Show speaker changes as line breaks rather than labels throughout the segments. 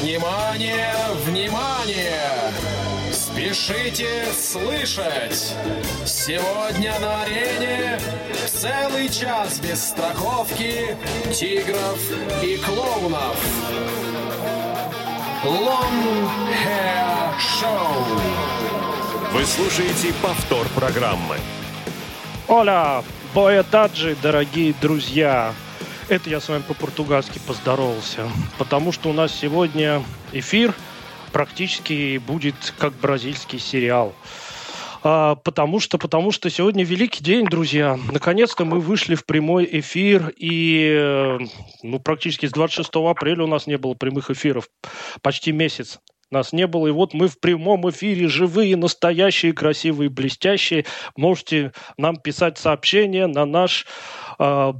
Внимание, внимание! Спешите слышать! Сегодня на арене целый час без страховки тигров и клоунов. Long Hair Show.
Вы слушаете повтор программы.
Оля, боятаджи, дорогие друзья. Это я с вами по-португальски поздоровался, потому что у нас сегодня эфир практически будет как бразильский сериал. А, потому что, потому что сегодня великий день, друзья. Наконец-то мы вышли в прямой эфир, и ну, практически с 26 апреля у нас не было прямых эфиров. Почти месяц нас не было. И вот мы в прямом эфире живые, настоящие, красивые, блестящие. Можете нам писать сообщения на наш э,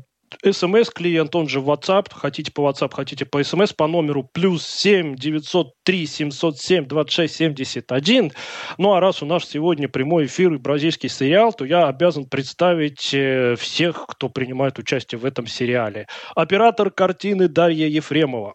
смс-клиент, он же WhatsApp, хотите по WhatsApp, хотите по смс, по номеру плюс 7 903 707 26 71. Ну а раз у нас сегодня прямой эфир и бразильский сериал, то я обязан представить э, всех, кто принимает участие в этом сериале. Оператор картины Дарья Ефремова.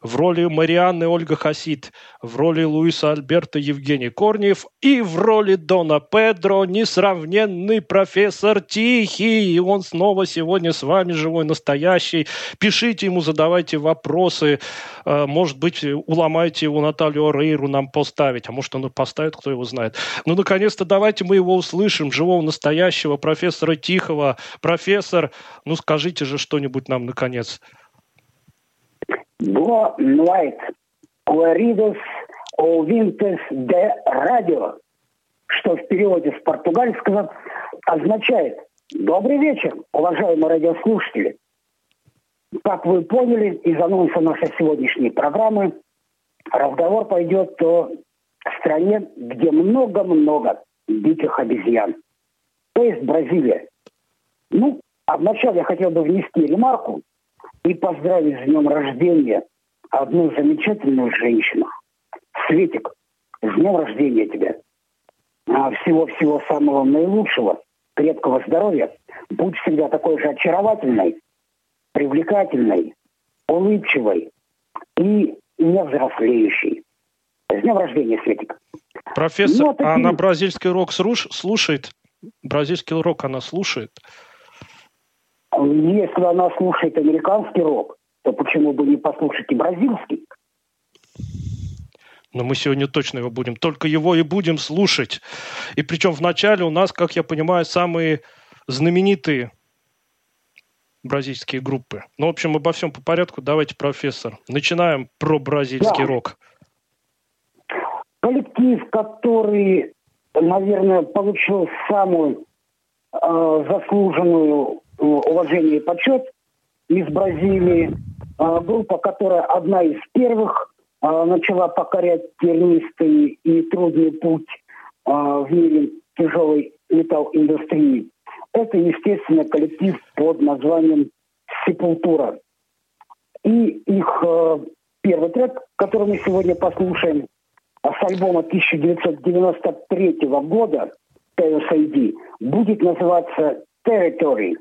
В роли Марианны Ольга Хасид, в роли Луиса Альберта Евгений Корнев и в роли Дона Педро несравненный профессор Тихий. И он снова сегодня с вами живой, настоящий. Пишите ему, задавайте вопросы. Э, может быть, уломайте его Наталью Рейру нам поставить. А может, он и поставит, кто его знает. Ну, наконец-то давайте мы его услышим, живого, настоящего профессора Тихого. Профессор, ну скажите же что-нибудь нам, наконец.
Boa noite, queridos ouvintes de радио, что в переводе с португальского означает «Добрый вечер, уважаемые радиослушатели». Как вы поняли из анонса нашей сегодняшней программы, разговор пойдет о стране, где много-много диких обезьян. То есть Бразилия. Ну, а вначале я хотел бы внести ремарку, и поздравить с днем рождения одну замечательную женщину. Светик, с днем рождения тебя. А всего-всего самого наилучшего, крепкого здоровья. Будь всегда такой же очаровательной, привлекательной, улыбчивой и не взрослеющей. С днем рождения, Светик.
Профессор, ну, такие... а она бразильский рок слушает? Бразильский рок она слушает?
Если она слушает американский рок, то почему бы не послушать и бразильский?
Но мы сегодня точно его будем, только его и будем слушать. И причем вначале у нас, как я понимаю, самые знаменитые бразильские группы. Ну, в общем, обо всем по порядку. Давайте, профессор. Начинаем про бразильский да. рок.
Коллектив, который, наверное, получил самую э, заслуженную уважение и почет из Бразилии. А, группа, которая одна из первых а, начала покорять тернистый и трудный путь а, в мире тяжелой металл-индустрии. Это, естественно, коллектив под названием «Сепультура». И их первый трек, который мы сегодня послушаем, с альбома 1993 года TSID, будет называться «Territory».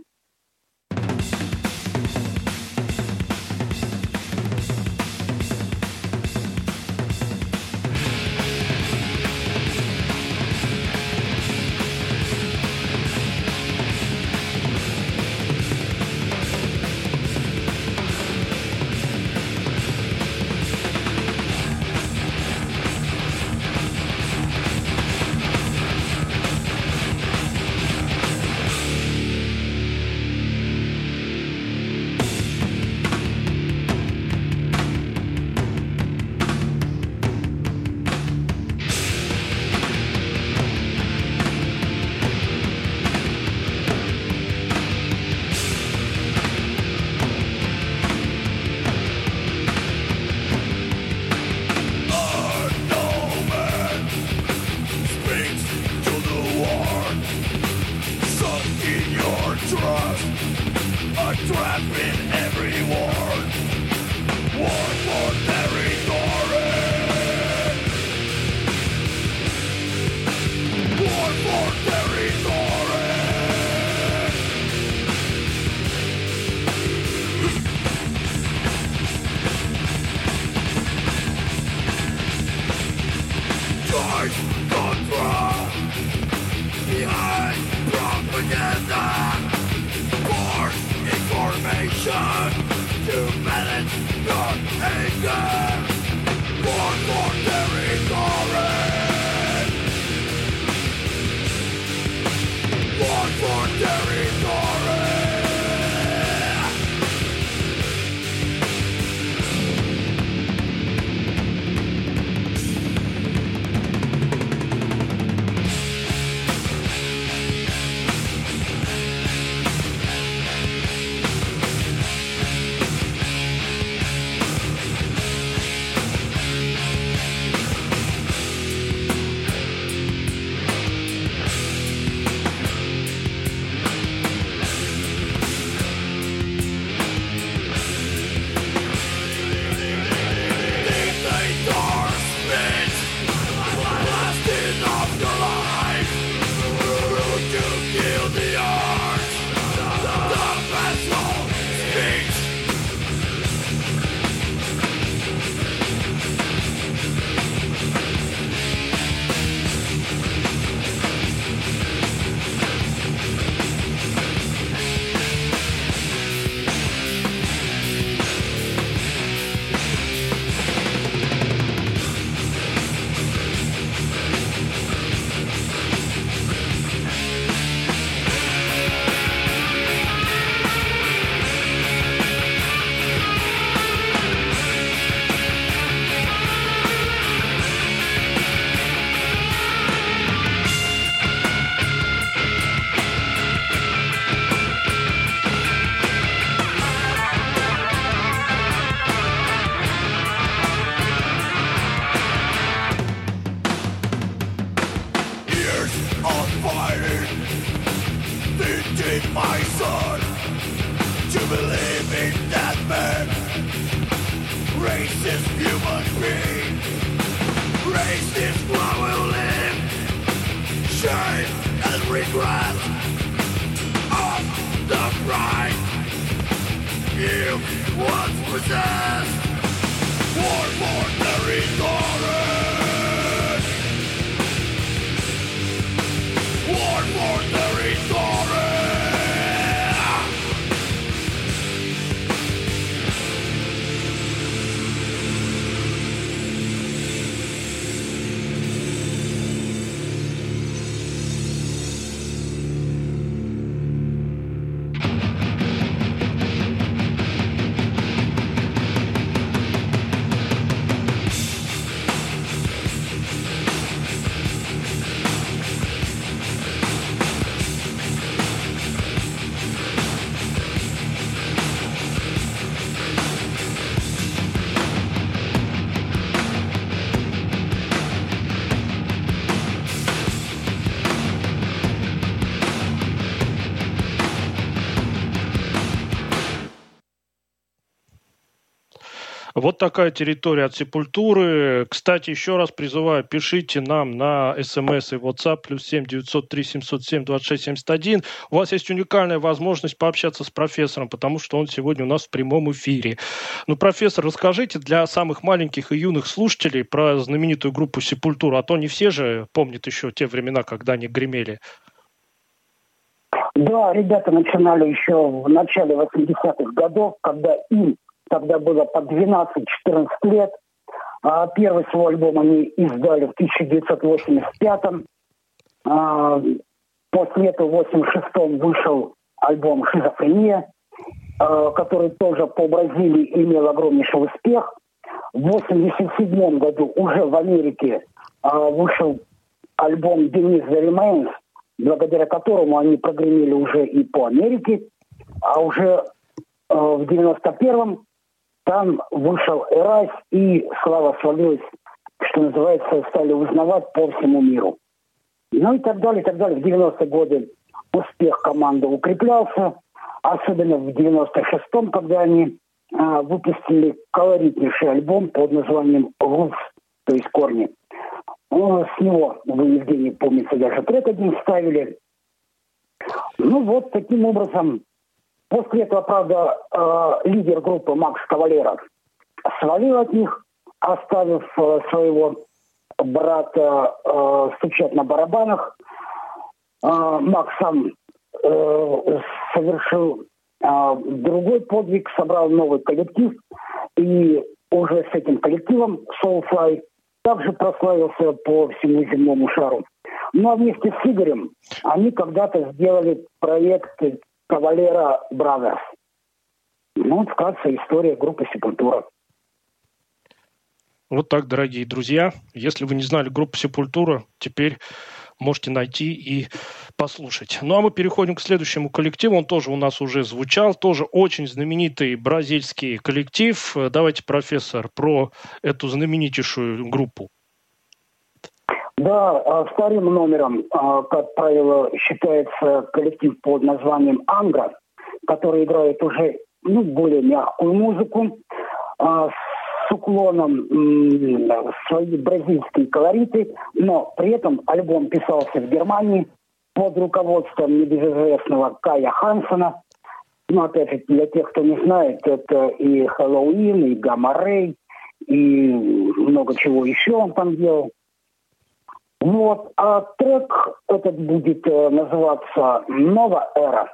shame and regret of the pride you once possessed. One more merry daughter.
Вот такая территория от Сепультуры. Кстати, еще раз призываю, пишите нам на смс и WhatsApp плюс 7 903 707 26 71. У вас есть уникальная возможность пообщаться с профессором, потому что он сегодня у нас в прямом эфире. Ну, профессор, расскажите для самых маленьких и юных слушателей про знаменитую группу Сепультура, а то не все же помнят еще те времена, когда они гремели.
Да, ребята начинали еще в начале 80-х годов, когда им тогда было по 12-14 лет. А первый свой альбом они издали в 1985-м. А после этого в 86-м вышел альбом «Шизофрения», а, который тоже по Бразилии имел огромнейший успех. В 87 году уже в Америке а, вышел альбом «Денис The Remains», благодаря которому они прогремели уже и по Америке. А уже в 91-м там вышел Эрась, и слава свалилась, что называется, стали узнавать по всему миру. Ну и так далее, и так далее. В 90-е годы успех команды укреплялся, особенно в 96-м, когда они а, выпустили колоритнейший альбом под названием «Рус», то есть «Корни». Ну, с него, вы, Евгений, помните, даже трек один ставили. Ну вот, таким образом, После этого, правда, э, лидер группы Макс Кавалеров свалил от них, оставив э, своего брата э, стучать на барабанах. Макс сам совершил другой подвиг собрал новый коллектив, и уже с этим коллективом Soulfly также прославился по всему земному шару. Ну а вместе с Игорем они когда-то сделали проект Кавалера Brothers. Ну, вот вкратце история группы Сепультура.
Вот так, дорогие друзья. Если вы не знали группу Сепультура, теперь можете найти и послушать. Ну а мы переходим к следующему коллективу. Он тоже у нас уже звучал, тоже очень знаменитый бразильский коллектив. Давайте, профессор, про эту знаменитейшую группу.
Да, а, вторым номером, а, как правило, считается коллектив под названием «Ангра», который играет уже ну, более мягкую музыку, а, с уклоном в свои бразильские колориты, но при этом альбом писался в Германии под руководством небезызвестного Кая Хансона. Ну, опять же, для тех, кто не знает, это и Хэллоуин, и Гамма Рэй, и много чего еще он там делал. Вот, а трек этот будет э, называться «Нова эра».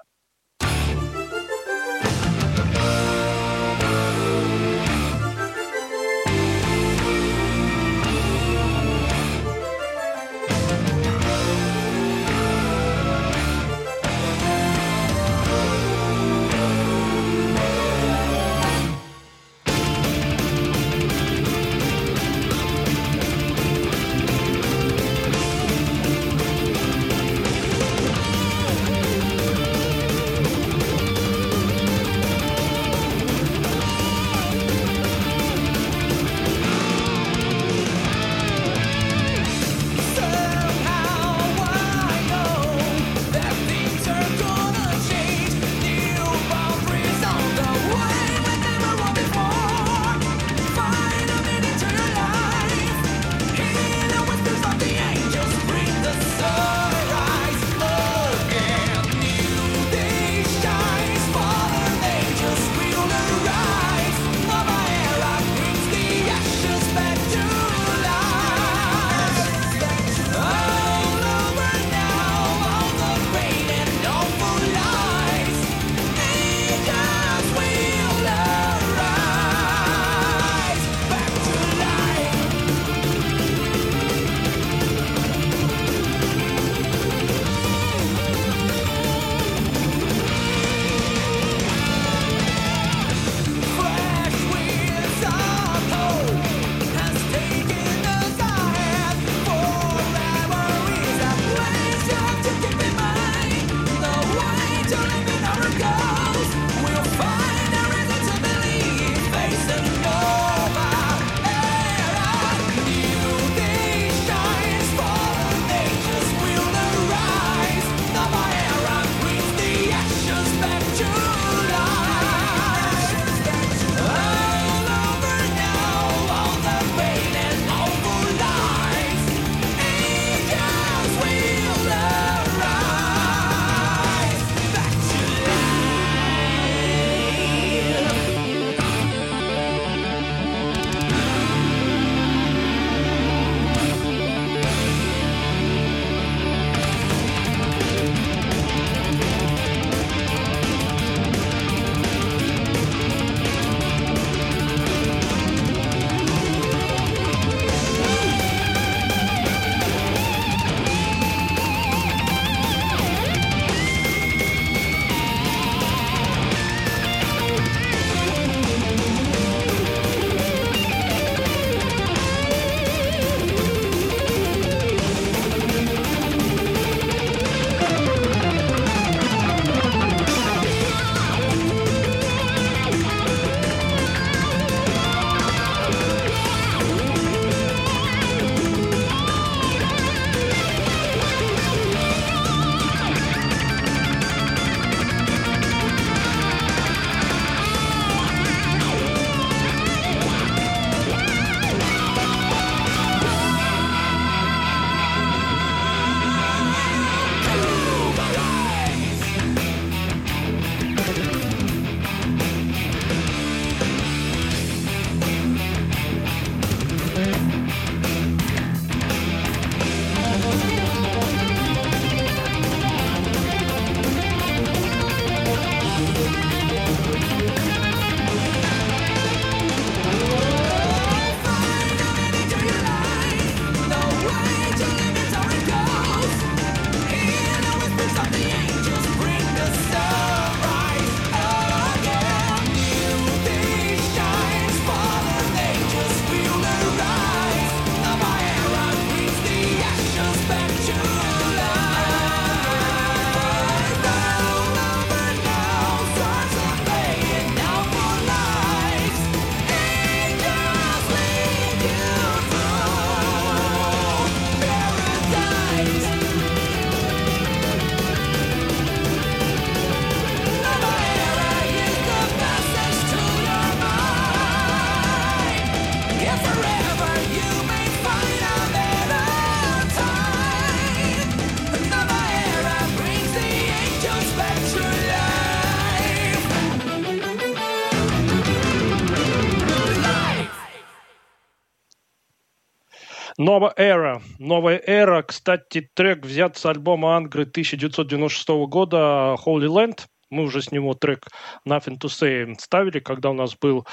Новая эра. Новая эра. Кстати, трек взят с альбома Ангры 1996 года Holy Land. Мы уже с него трек Nothing to Say ставили, когда у нас был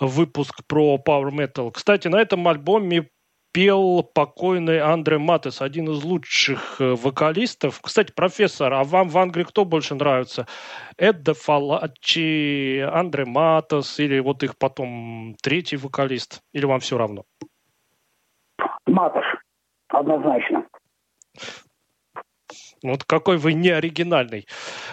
выпуск про Power Metal. Кстати, на этом альбоме пел покойный Андре Матес, один из лучших э, вокалистов. Кстати, профессор, а вам в Англии кто больше нравится? Эдда Фалачи, Андре Матес или вот их потом третий вокалист? Или вам все равно?
Матош, однозначно.
Вот какой вы не оригинальный.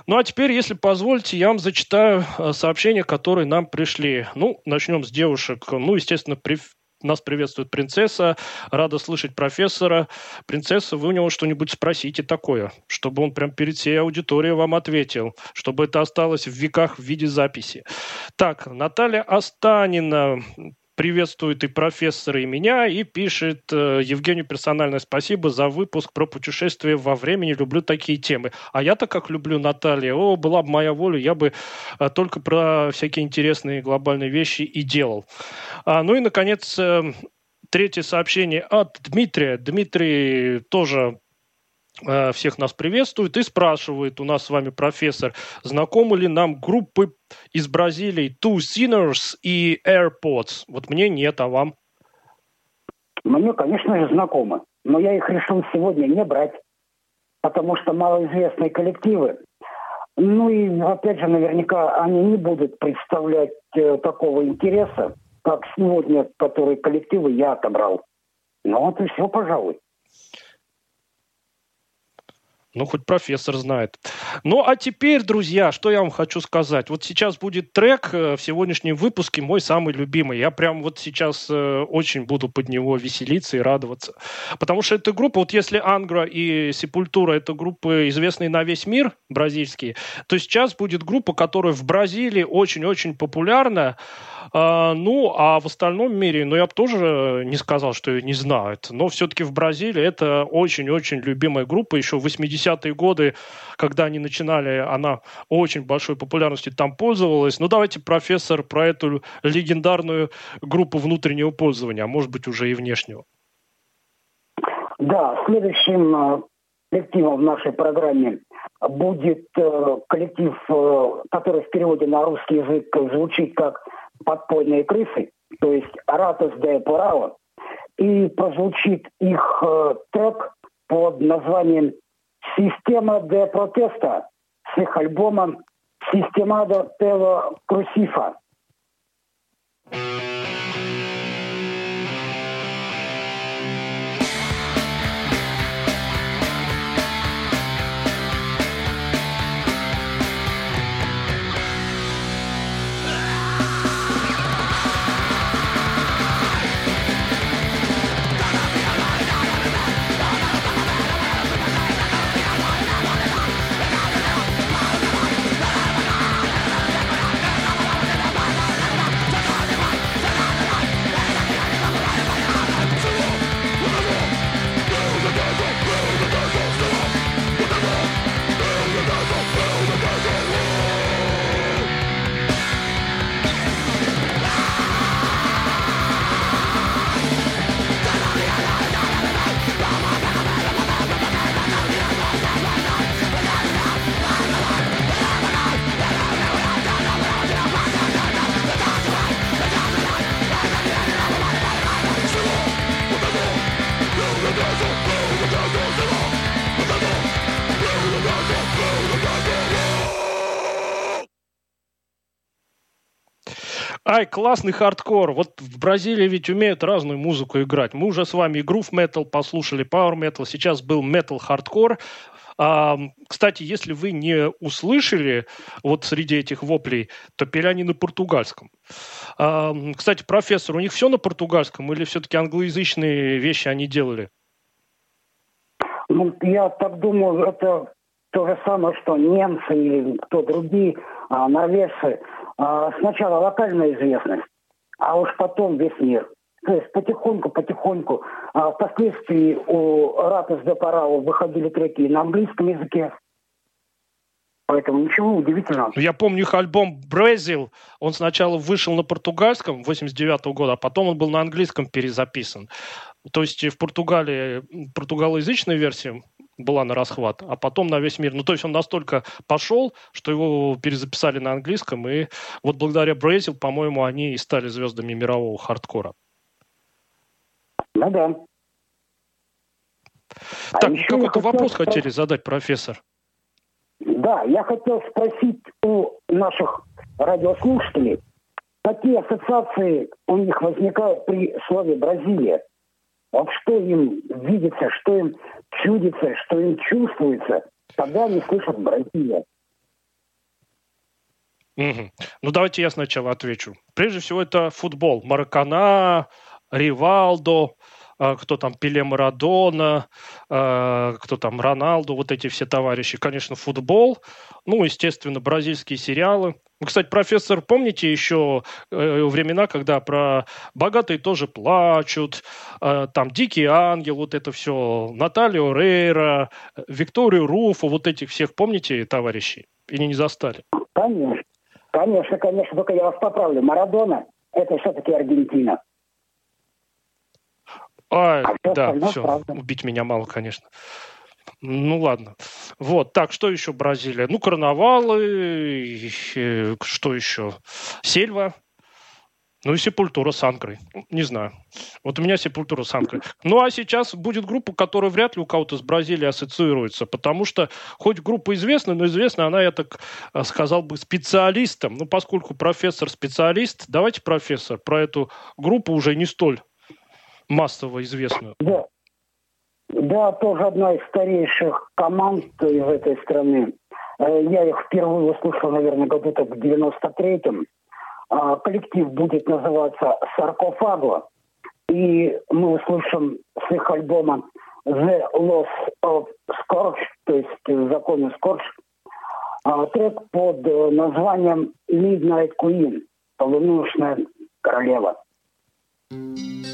Ну а теперь, если позволите, я вам зачитаю э, сообщения, которые нам пришли. Ну, начнем с девушек. Ну, естественно, при... нас приветствует принцесса. Рада слышать профессора. Принцесса, вы у него что-нибудь спросите такое, чтобы он прям перед всей аудиторией вам ответил, чтобы это осталось в веках в виде записи. Так, Наталья Останина приветствует и профессора, и меня, и пишет э, Евгению персональное спасибо за выпуск про путешествие во времени. Люблю такие темы. А я-то как люблю Наталья. О, была бы моя воля, я бы э, только про всякие интересные глобальные вещи и делал. А, ну и, наконец, э, третье сообщение от Дмитрия. Дмитрий тоже всех нас приветствует и спрашивает у нас с вами профессор, знакомы ли нам группы из Бразилии Two Sinners и AirPods? Вот мне нет, а вам?
Мне, конечно же, знакомы, но я их решил сегодня не брать, потому что малоизвестные коллективы. Ну и, опять же, наверняка они не будут представлять э, такого интереса, как сегодня, которые коллективы я отобрал. Ну вот и все, пожалуй.
Ну, хоть профессор знает. Ну, а теперь, друзья, что я вам хочу сказать. Вот сейчас будет трек э, в сегодняшнем выпуске, мой самый любимый. Я прям вот сейчас э, очень буду под него веселиться и радоваться. Потому что эта группа, вот если Ангра и Сепультура, это группы, известные на весь мир, бразильские, то сейчас будет группа, которая в Бразилии очень-очень популярна. А, ну, а в остальном мире, ну, я бы тоже не сказал, что ее не знают. Но все-таки в Бразилии это очень-очень любимая группа еще 80 70-е годы, когда они начинали, она очень большой популярностью там пользовалась. Ну, давайте, профессор, про эту легендарную группу внутреннего пользования, а может быть, уже и внешнего.
Да, следующим э, коллективом в нашей программе будет э, коллектив, э, который в переводе на русский язык звучит как «Подпольные крысы», то есть «Ратос де Порао», и прозвучит их трек под названием «Система де протеста» с их альбомом «Система де Тело Крусифа».
Ай, классный хардкор. Вот в Бразилии ведь умеют разную музыку играть. Мы уже с вами groove metal послушали, power metal. Сейчас был метал хардкор. А, кстати, если вы не услышали вот среди этих воплей, то пели они на португальском. А, кстати, профессор, у них все на португальском или все-таки англоязычные вещи они делали?
Ну, я так думаю, это то же самое, что немцы или кто другие, а, норвежцы – сначала локальная известность, а уж потом весь мир. То есть потихоньку, потихоньку. А впоследствии у Ратас де Парау выходили треки на английском языке. Поэтому ничего удивительного.
Я помню их альбом «Бразил». Он сначала вышел на португальском 89 -го года, а потом он был на английском перезаписан. То есть в Португалии португалоязычная версия была на расхват, а потом на весь мир. Ну, то есть он настолько пошел, что его перезаписали на английском, и вот благодаря Бразил, по-моему, они и стали звездами мирового хардкора.
Ну да.
А так, а какой-то вопрос сказать... хотели задать, профессор.
Да, я хотел спросить у наших радиослушателей, какие ассоциации у них возникают при слове «Бразилия»? Вот что им видится, что им чудится, что им чувствуется, когда они слышат «Бразилия».
Угу. Ну, давайте я сначала отвечу. Прежде всего, это футбол. Маракана, Ривалдо, кто там Пеле Марадона, а, кто там Роналду, вот эти все товарищи. Конечно, футбол, ну, естественно, бразильские сериалы. Вы, кстати, профессор, помните еще э, времена, когда про «Богатые тоже плачут», э, там «Дикий ангел», вот это все, Наталью Рейра, Викторию Руфу, вот этих всех помните, товарищи? Или не застали?
Конечно, конечно, конечно, только я вас поправлю. Марадона – это все-таки Аргентина.
А, а да, все, правда. убить меня мало, конечно. Ну ладно. Вот, так, что еще Бразилия? Ну, карнавалы, что еще? Сельва, ну и Сепультура с Анкрой. Не знаю. Вот у меня Сепультура с Анкрой. Ну а сейчас будет группа, которая вряд ли у кого-то с Бразилией ассоциируется, потому что хоть группа известна, но известна она, я так э, сказал бы, специалистом. Ну поскольку профессор специалист, давайте, профессор, про эту группу уже не столь массово известную.
Да. Да, тоже одна из старейших команд из этой страны. Э, я их впервые услышал, наверное, году-то в 93-м. А, коллектив будет называться «Саркофаго». И мы услышим с их альбома «The Loss of Scorch», то есть «Законы Скорч», а, трек под названием «Midnight Queen», «Полуночная королева». thank you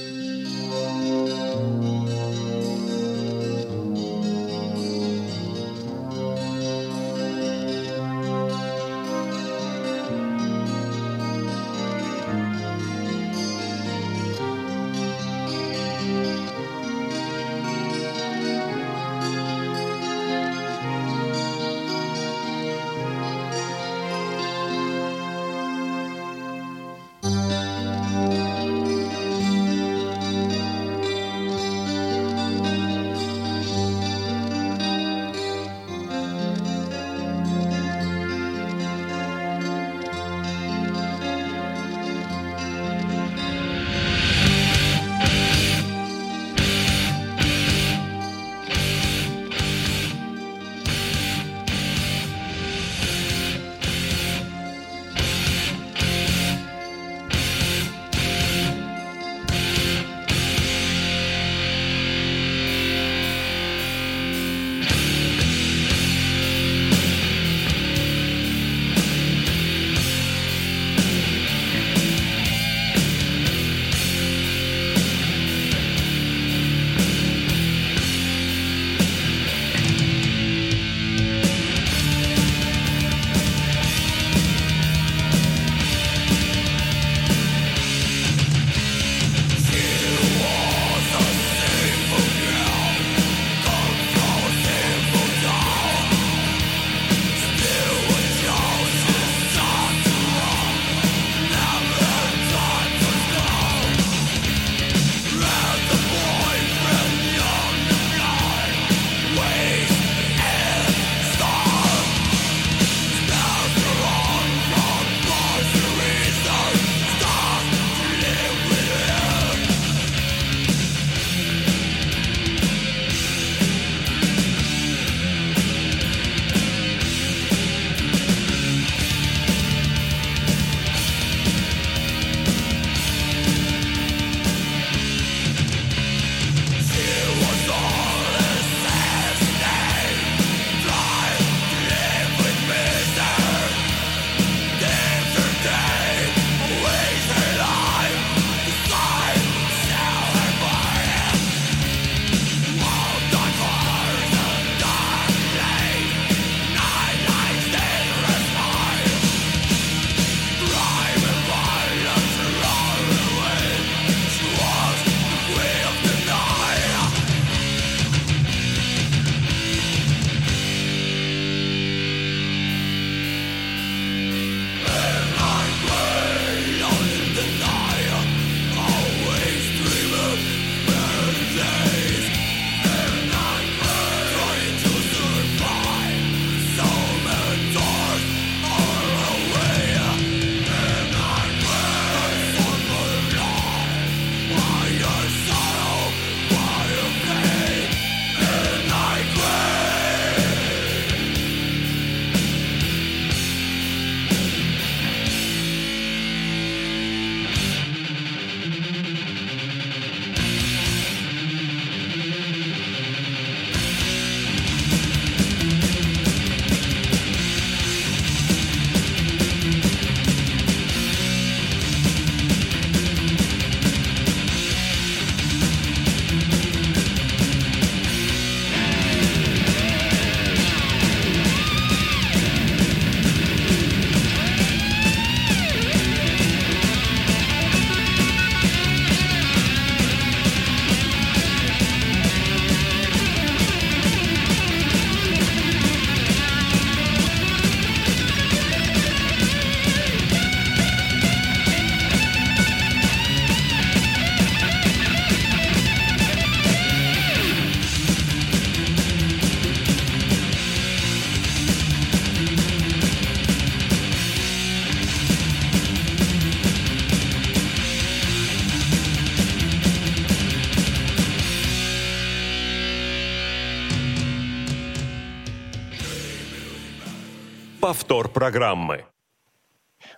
программы.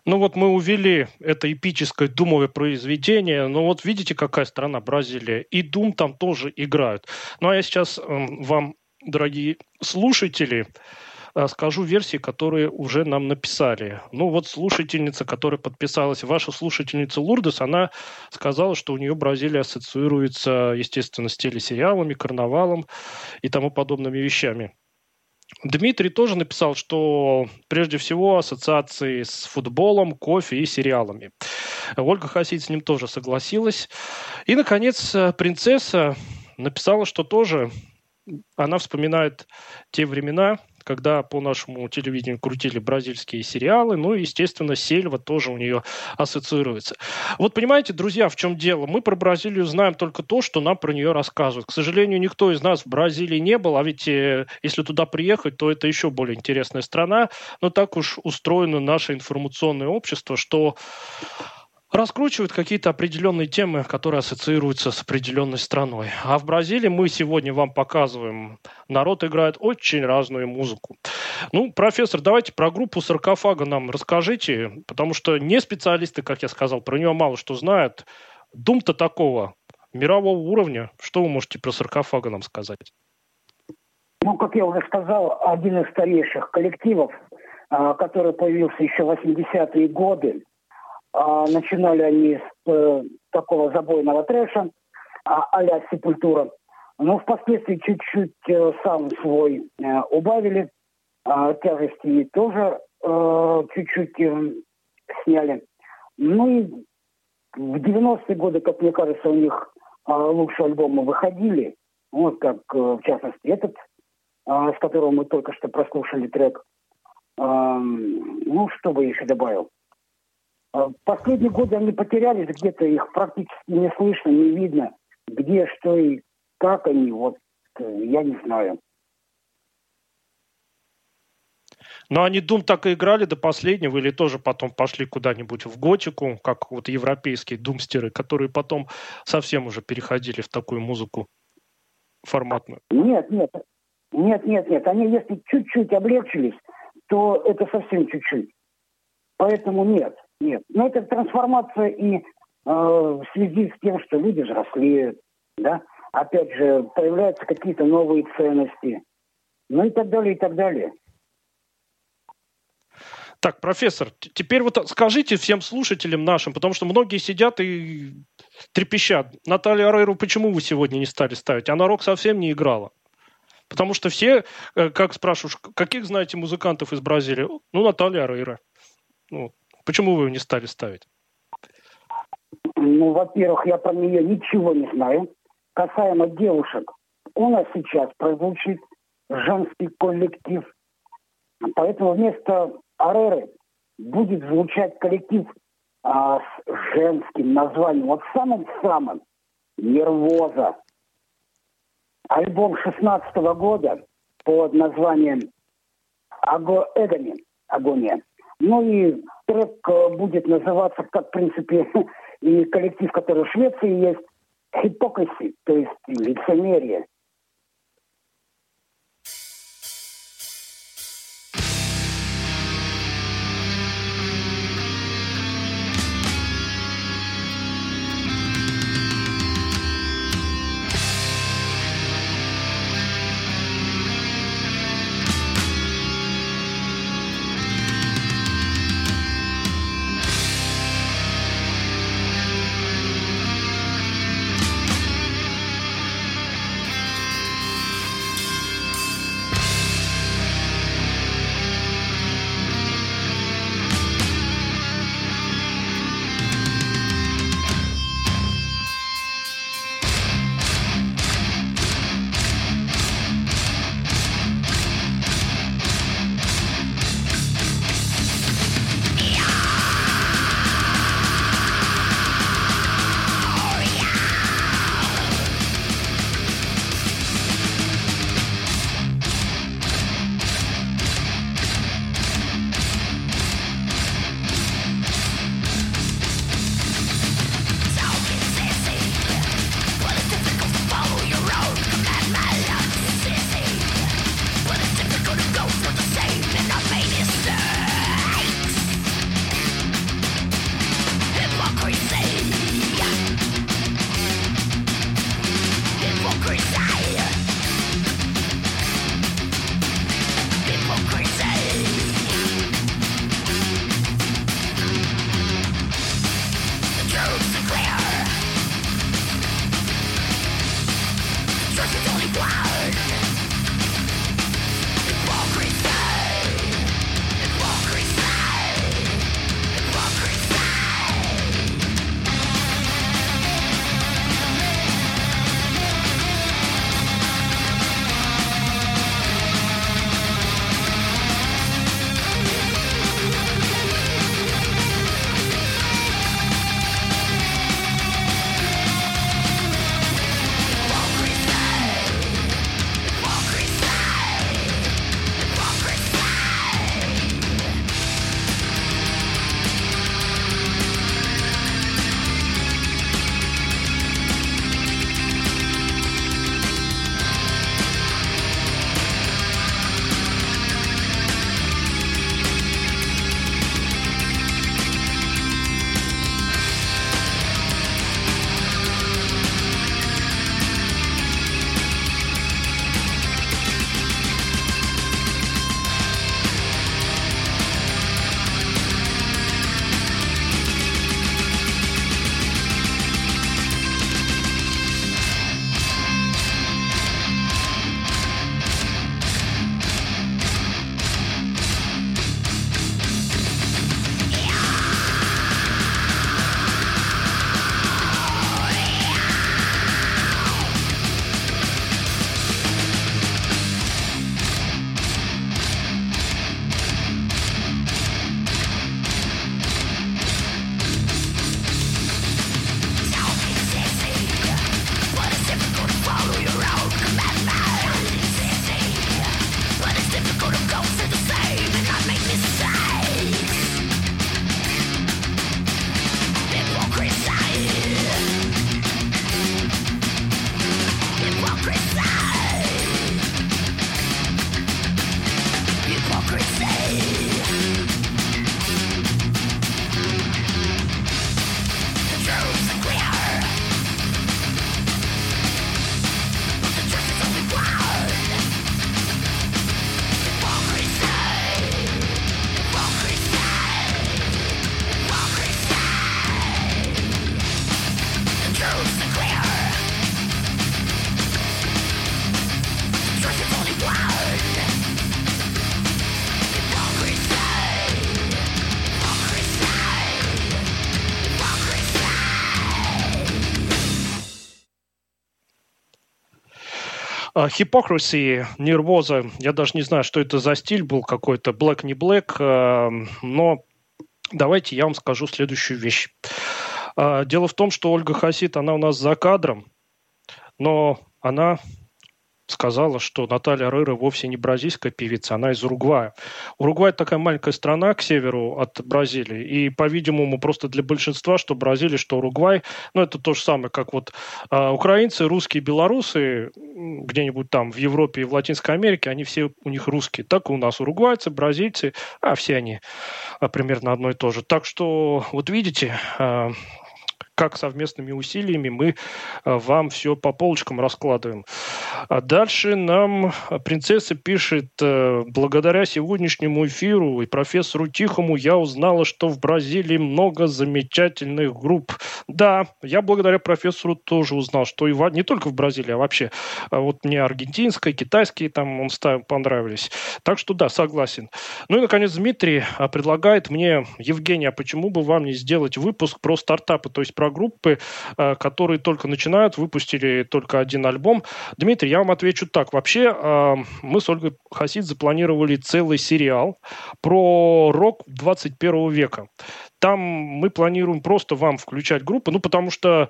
Ну вот мы увели это эпическое думовое произведение, но вот видите, какая страна Бразилия, и Дум там тоже играют. Ну а я сейчас э, вам, дорогие слушатели, э, скажу версии, которые уже нам написали. Ну вот слушательница, которая подписалась, ваша слушательница Лурдес, она сказала, что у нее Бразилия ассоциируется, естественно, с телесериалами, карнавалом и тому подобными вещами. Дмитрий тоже написал, что прежде всего ассоциации с футболом, кофе и сериалами. Ольга Хасид с ним тоже согласилась. И, наконец, принцесса написала, что тоже она вспоминает те времена, когда по нашему телевидению крутили бразильские сериалы, ну и, естественно, Сельва тоже у нее ассоциируется. Вот понимаете, друзья, в чем дело? Мы про Бразилию знаем только то, что нам про нее рассказывают. К сожалению, никто из нас в Бразилии не был, а ведь э, если туда приехать, то это еще более интересная страна. Но так уж устроено наше информационное общество, что раскручивают какие-то определенные темы, которые ассоциируются с определенной страной. А в Бразилии мы сегодня вам показываем, народ играет очень разную музыку. Ну, профессор, давайте про группу «Саркофага» нам расскажите, потому что не специалисты, как я сказал, про нее мало что знают. Дум-то такого мирового уровня. Что вы можете про «Саркофага» нам сказать?
Ну, как я уже сказал, один из старейших коллективов, а, который появился еще в 80-е годы, начинали они с э, такого забойного трэша, а, а-ля Сепультура. Но впоследствии чуть-чуть э, сам свой э, убавили, э, тяжести тоже чуть-чуть сняли. Ну и в 90-е годы, как мне кажется, у них лучшие альбомы выходили. Вот как, в частности, этот, с которого мы только что прослушали трек. Ну, что бы еще добавил? А последние годы они потерялись где-то, их практически не слышно, не видно, где, что и как они, вот э, я не знаю.
Но они Дум так и играли до последнего или тоже потом пошли куда-нибудь в готику, как вот европейские думстеры, которые потом совсем уже переходили в такую музыку форматную?
Нет, нет, нет, нет, нет. Они если чуть-чуть облегчились, то это совсем чуть-чуть. Поэтому нет. Нет. Но это трансформация и э, в связи с тем, что люди взрослеют, да, опять же, появляются какие-то новые ценности, ну и так далее, и так далее.
Так, профессор, теперь вот скажите всем слушателям нашим, потому что многие сидят и трепещат. Наталья Арейру почему вы сегодня не стали ставить? Она рок совсем не играла. Потому что все, э, как спрашиваешь, каких знаете музыкантов из Бразилии? Ну, Наталья Арейра. Ну, Почему вы его не стали ставить?
Ну, во-первых, я про нее ничего не знаю. Касаемо девушек, у нас сейчас прозвучит женский коллектив. Поэтому вместо Ареры будет звучать коллектив а, с женским названием. Вот самым-самым Нервоза. Альбом 16 года под названием Аго Эгони. Агония. Ну и трек э, будет называться, как, в принципе, и коллектив, который в Швеции есть, hypocrisy, то есть лицемерие.
Hypocrisy, Нервоза, я даже не знаю, что это за стиль был какой-то, Black не Black, э, но давайте я вам скажу следующую вещь. Э, дело в том, что Ольга Хасид, она у нас за кадром, но она сказала, что Наталья Рыра вовсе не бразильская певица, она из Уругвая. Уругвай такая маленькая страна к северу от Бразилии, и, по-видимому, просто для большинства, что Бразилия, что Уругвай, ну, это то же самое, как вот э, украинцы, русские, белорусы, где-нибудь там в Европе и в Латинской Америке, они все у них русские. Так и у нас уругвайцы, бразильцы, а все они а, примерно одно и то же. Так что, вот видите, э, как совместными усилиями мы э, вам все по полочкам раскладываем. А дальше нам принцесса пишет, э, благодаря сегодняшнему эфиру и профессору Тихому я узнала, что в Бразилии много замечательных групп. Да, я благодаря профессору тоже узнал, что и в, не только в Бразилии, а вообще. Вот мне аргентинская, китайские там он ставил, понравились. Так что да, согласен. Ну и, наконец, Дмитрий предлагает мне, Евгений, а почему бы вам не сделать выпуск про стартапы, то есть про группы, э, которые только начинают, выпустили только один альбом. Дмитрий, я вам отвечу так. Вообще, э, мы с Ольгой Хасид запланировали целый сериал про рок 21 века. Там мы планируем просто вам включать группы, ну, потому что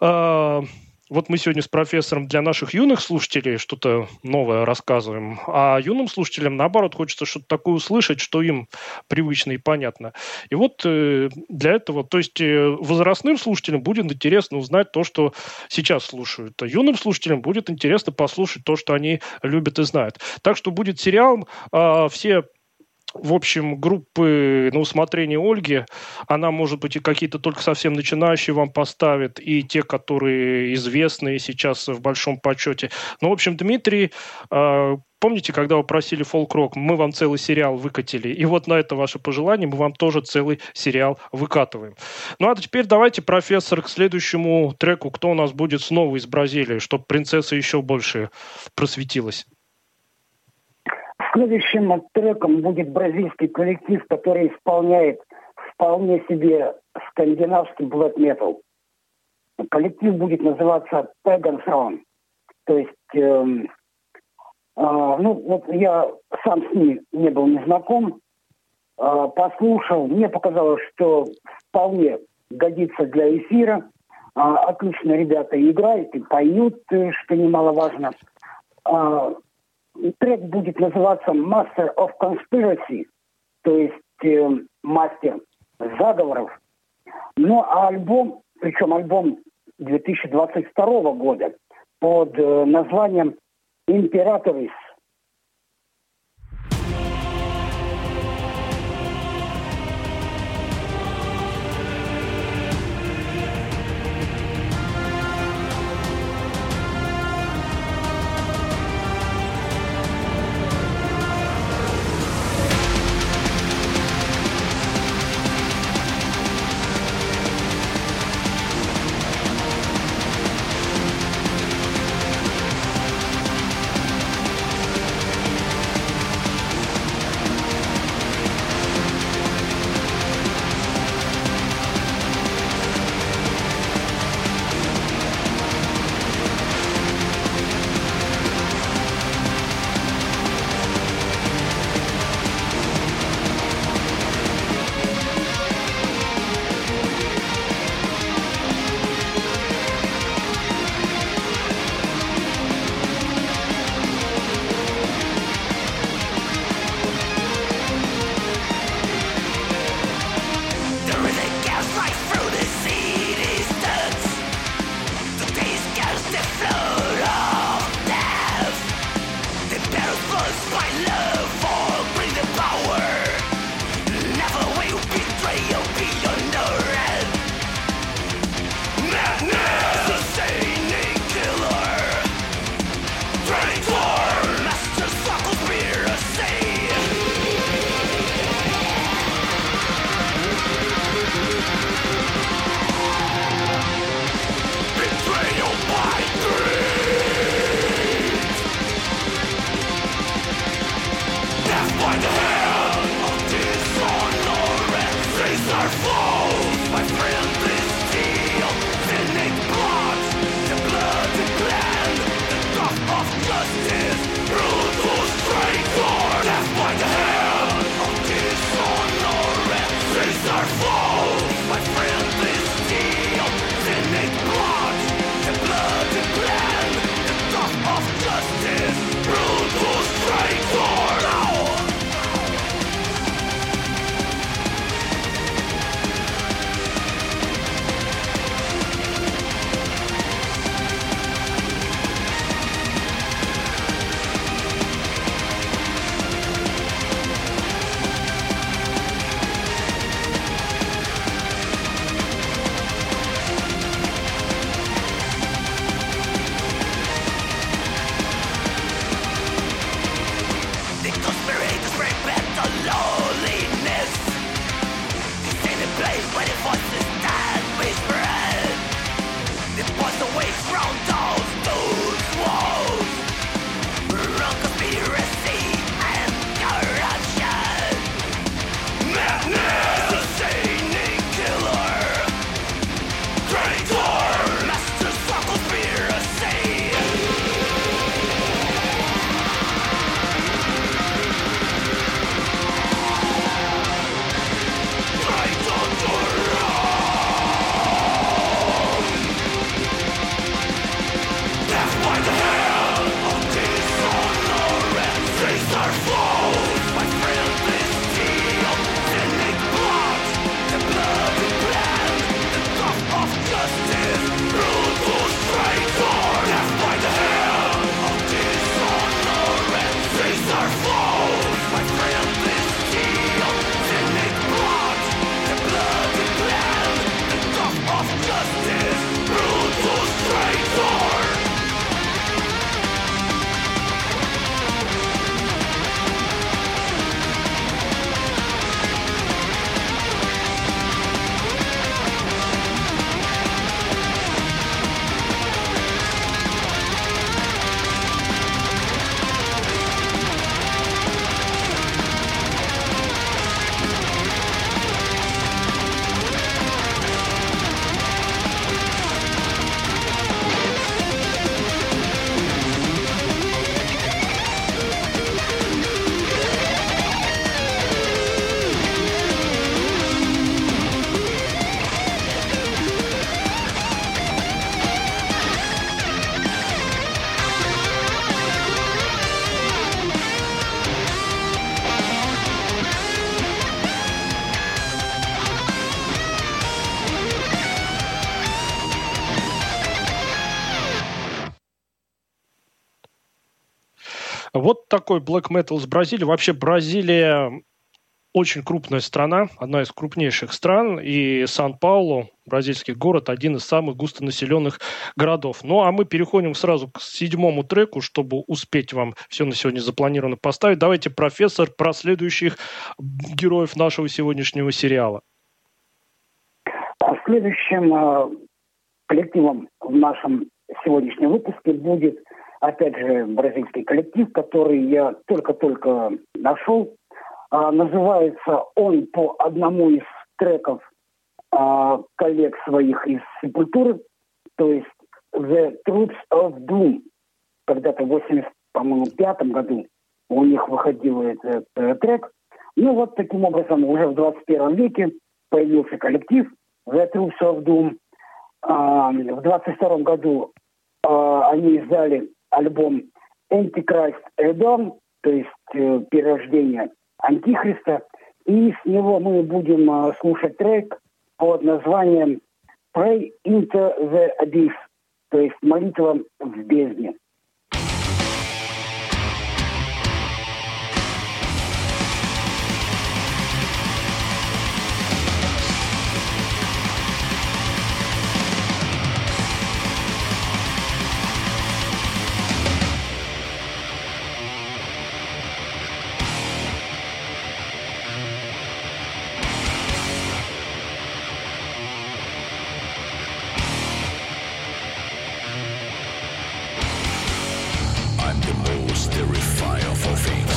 э, вот мы сегодня с профессором для наших юных слушателей что-то новое рассказываем, а юным слушателям, наоборот, хочется что-то такое услышать, что им привычно и понятно. И вот э, для этого, то есть э, возрастным слушателям будет интересно узнать то, что сейчас слушают, а юным слушателям будет интересно послушать то, что они любят и знают. Так что будет сериал, э, все в общем, группы на усмотрение Ольги. Она, может быть, и какие-то только совсем начинающие вам поставит, и те, которые известные сейчас в большом почете. Ну, в общем, Дмитрий, э, помните, когда вы просили фолк-рок, мы вам целый сериал выкатили, и вот на это ваше пожелание мы вам тоже целый сериал выкатываем. Ну, а теперь давайте, профессор, к следующему треку, кто у нас будет снова из Бразилии, чтобы принцесса еще больше просветилась.
Следующим треком будет бразильский коллектив, который исполняет вполне себе скандинавский black metal. Коллектив будет называться Pagan Sound. То есть, эм, э, ну вот я сам с ним не был не знаком, э, послушал, мне показалось, что вполне годится для эфира. Э, отлично ребята играют и поют, э, что немаловажно. Э, трек будет называться Master of Conspiracy, то есть э, мастер заговоров. Ну а альбом, причем альбом 2022 года под э, названием Imperatrice
Вот такой black metal из Бразилии. Вообще Бразилия очень крупная страна, одна из крупнейших стран, и Сан-Паулу, бразильский город, один из самых густонаселенных городов. Ну, а мы переходим сразу к седьмому треку, чтобы успеть вам все на сегодня запланировано поставить. Давайте, профессор, про следующих героев нашего сегодняшнего сериала.
Следующим э, коллективом в нашем сегодняшнем выпуске будет, опять же, бразильский коллектив, который я только-только нашел а, называется он по одному из треков а, коллег своих из Сепультуры, то есть The Troops of Doom. Когда-то в 85 году у них выходил этот э, трек. Ну вот таким образом уже в 21 веке появился коллектив The Troops of Doom. А, в 22 году а, они издали альбом Antichrist Reborn, то есть э, перерождение Антихриста. И с него мы будем а, слушать трек под названием «Pray into the Abyss», то есть молитва в бездне.
the refire for fame.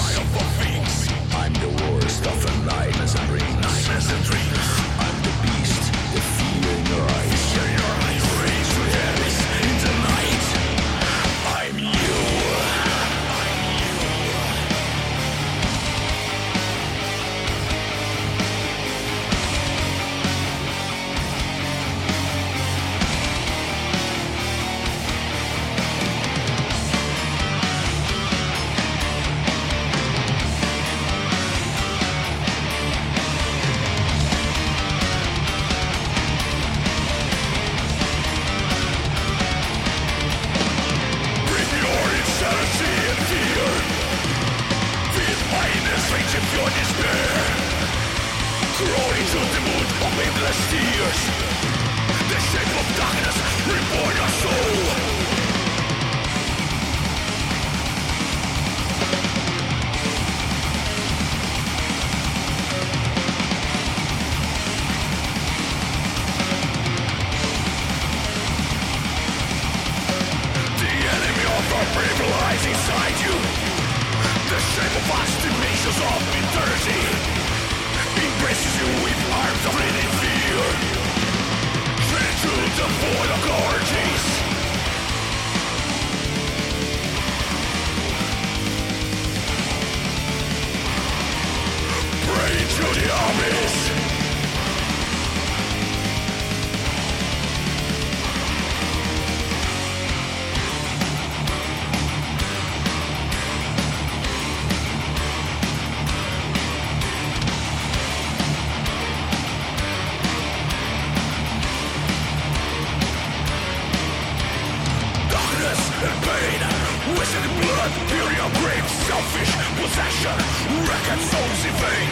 Wrecked souls in vain.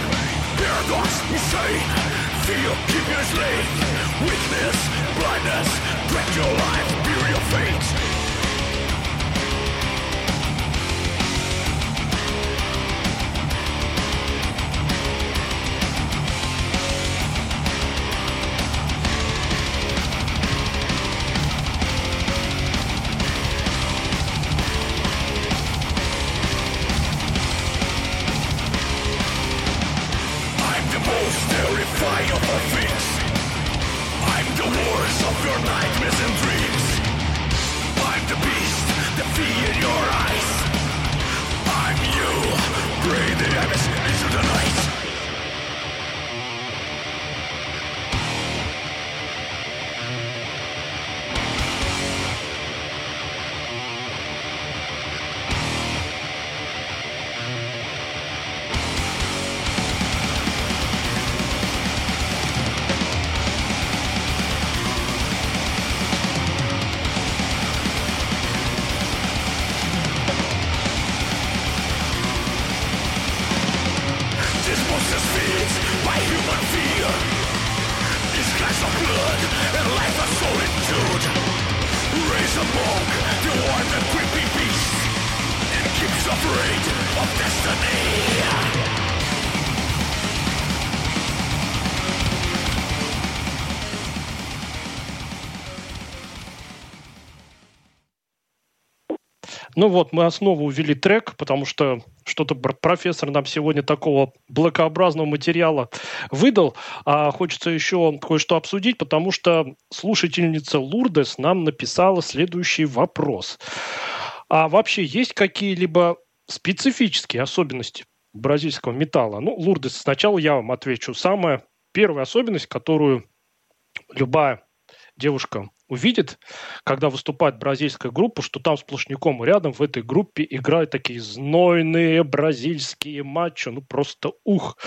Paradox insane Fear keep you slave Witness blindness Break your life, bury your fate.
Ну вот, мы основу увели трек, потому что что-то профессор нам сегодня такого блокообразного материала выдал. А хочется еще кое-что обсудить, потому что слушательница Лурдес нам написала следующий вопрос. А вообще есть какие-либо специфические особенности бразильского металла? Ну, Лурдес, сначала я вам отвечу. Самая первая особенность, которую любая девушка увидит, когда выступает бразильская группа, что там сплошняком рядом в этой группе играют такие знойные бразильские матчи, ну просто ух.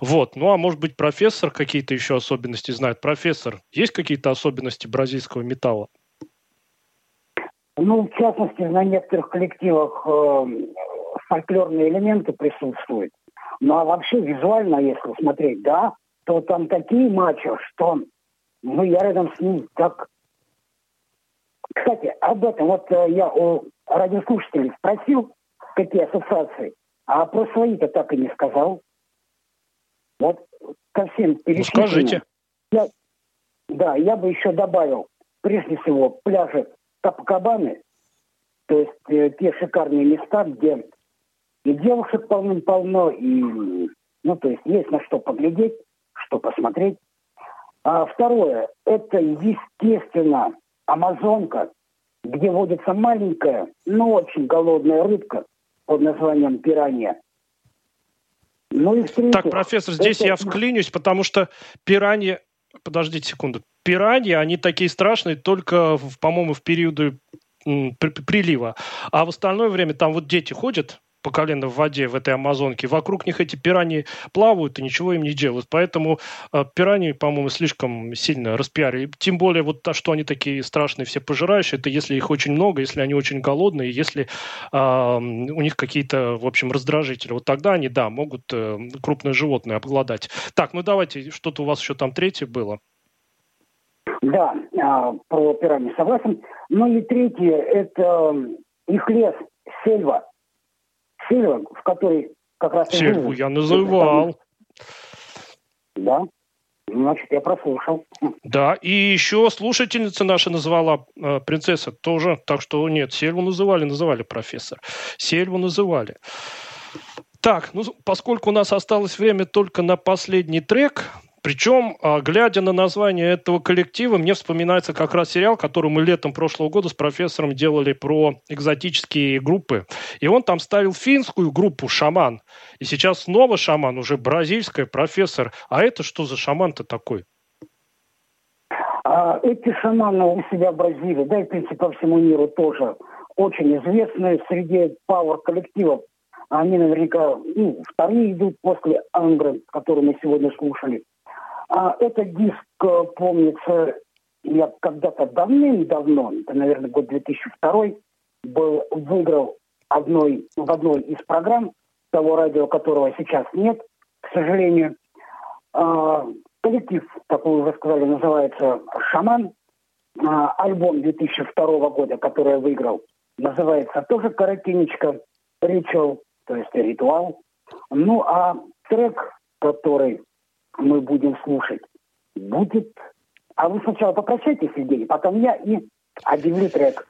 Вот. Ну а может быть профессор какие-то еще особенности знает? Профессор, есть какие-то особенности бразильского металла?
Ну, в частности, на некоторых коллективах э, фольклорные элементы присутствуют. Ну а вообще визуально, если смотреть, да, то там такие матчи, что ну, я рядом с ним так... Кстати, об этом вот э, я у радиослушателей спросил, какие ассоциации, а про свои-то так и не сказал. Вот ко всем
ну, скажите.
Я, да, я бы еще добавил, прежде всего, пляжи Капакабаны, то есть э, те шикарные места, где и девушек полным-полно, и, ну, то есть есть на что поглядеть, что посмотреть. А второе, это, естественно, Амазонка, где водится маленькая, но очень голодная рыбка под названием пиранья.
Ну и Так, профессор, здесь это... я вклинюсь, потому что пираньи... Подождите секунду. Пираньи, они такие страшные только, по-моему, в периоды прилива. А в остальное время там вот дети ходят, по колено в воде в этой Амазонке. Вокруг них эти пираньи плавают и ничего им не делают. Поэтому э, пираньи, по-моему, слишком сильно распиарили. Тем более вот то, что они такие страшные, все пожирающие, это если их очень много, если они очень голодные, если э, у них какие-то, в общем, раздражители. Вот тогда они, да, могут э, крупное животное обгладать. Так, ну давайте, что-то у вас еще там третье было.
Да, а, про пираньи согласен. Ну и третье, это их лес, сельва сельва, в которой как раз...
Сельву я называл.
Да, Значит, я прослушал.
Да, и еще слушательница наша назвала э, принцесса тоже. Так что нет, Сельву называли, называли профессор. Сельву называли. Так, ну, поскольку у нас осталось время только на последний трек, причем, а, глядя на название этого коллектива, мне вспоминается как раз сериал, который мы летом прошлого года с профессором делали про экзотические группы. И он там ставил финскую группу «Шаман». И сейчас снова «Шаман», уже бразильская, профессор. А это что за шаман-то такой?
А, эти шаманы у себя в Бразилии, да и, в принципе, по всему миру тоже очень известны среди пауэр-коллективов. Они наверняка ну, вторые идут после Ангры, который мы сегодня слушали. А этот диск, э, помнится, я когда-то давным-давно, это, наверное, год 2002, был, выиграл одной, в одной из программ того радио, которого сейчас нет, к сожалению. А, коллектив, как вы уже сказали, называется «Шаман». А, альбом 2002 года, который я выиграл, называется тоже коротенечко «Ритуал», то есть «Ритуал». Ну, а трек, который мы будем слушать, будет... А вы сначала попрощайтесь, Евгений, потом я и объявлю трек.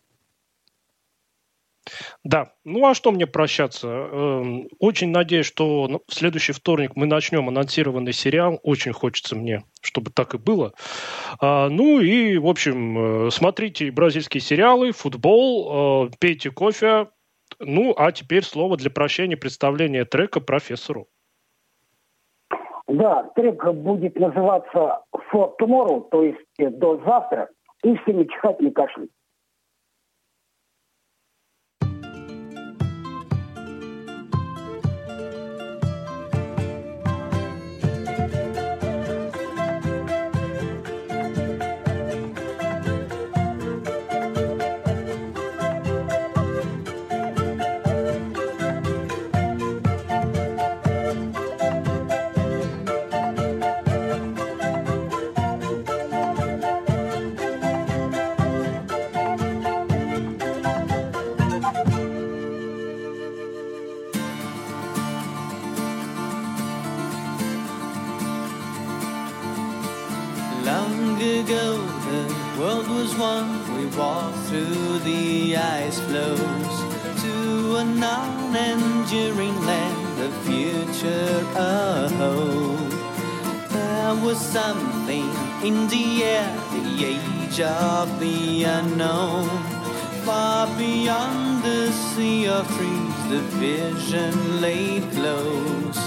Да, ну а что мне прощаться? Эм, очень надеюсь, что в следующий вторник мы начнем анонсированный сериал. Очень хочется мне, чтобы так и было. А, ну и, в общем, э, смотрите бразильские сериалы, футбол, э, пейте кофе. Ну, а теперь слово для прощения представления трека профессору.
Да, трек будет называться For Tomorrow, то есть до завтра, и все не чихать, не кашлять.
One. We walked through the ice flows.
to a non-enduring land, a future ahold. There was something in the air, the age of the unknown. Far beyond the sea of trees, the vision lay close.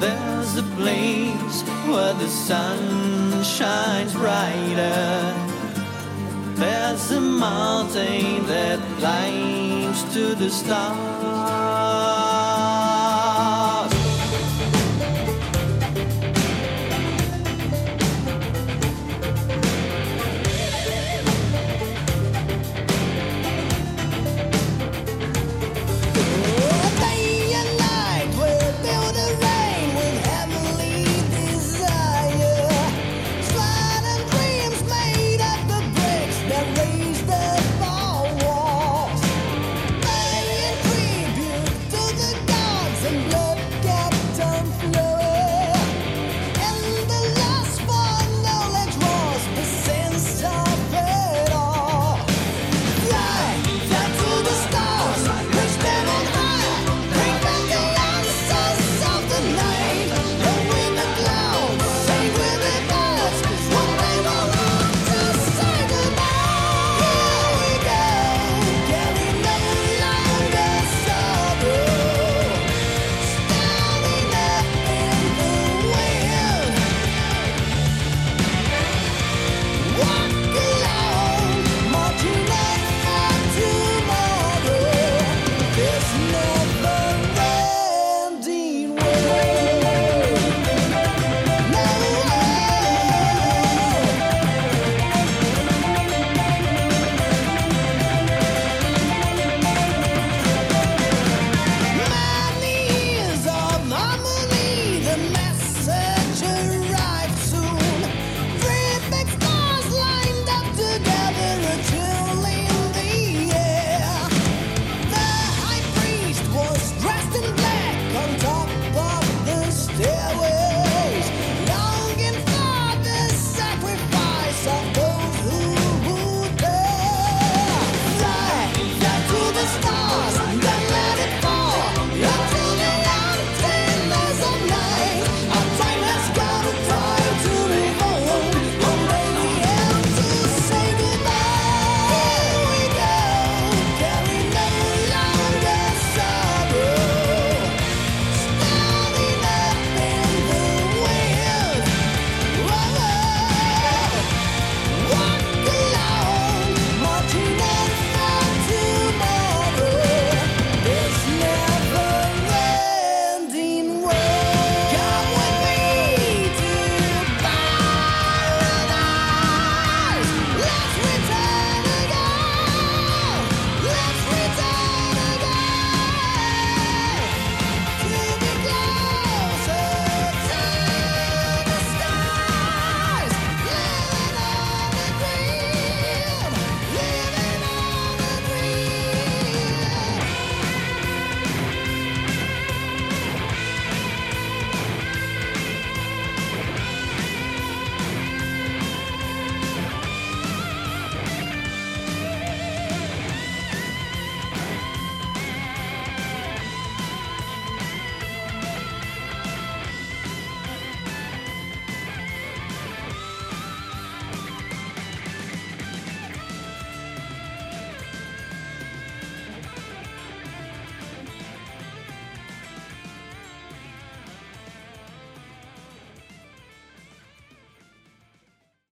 There's a place where the sun shines brighter. There's a mountain that climbs to the stars.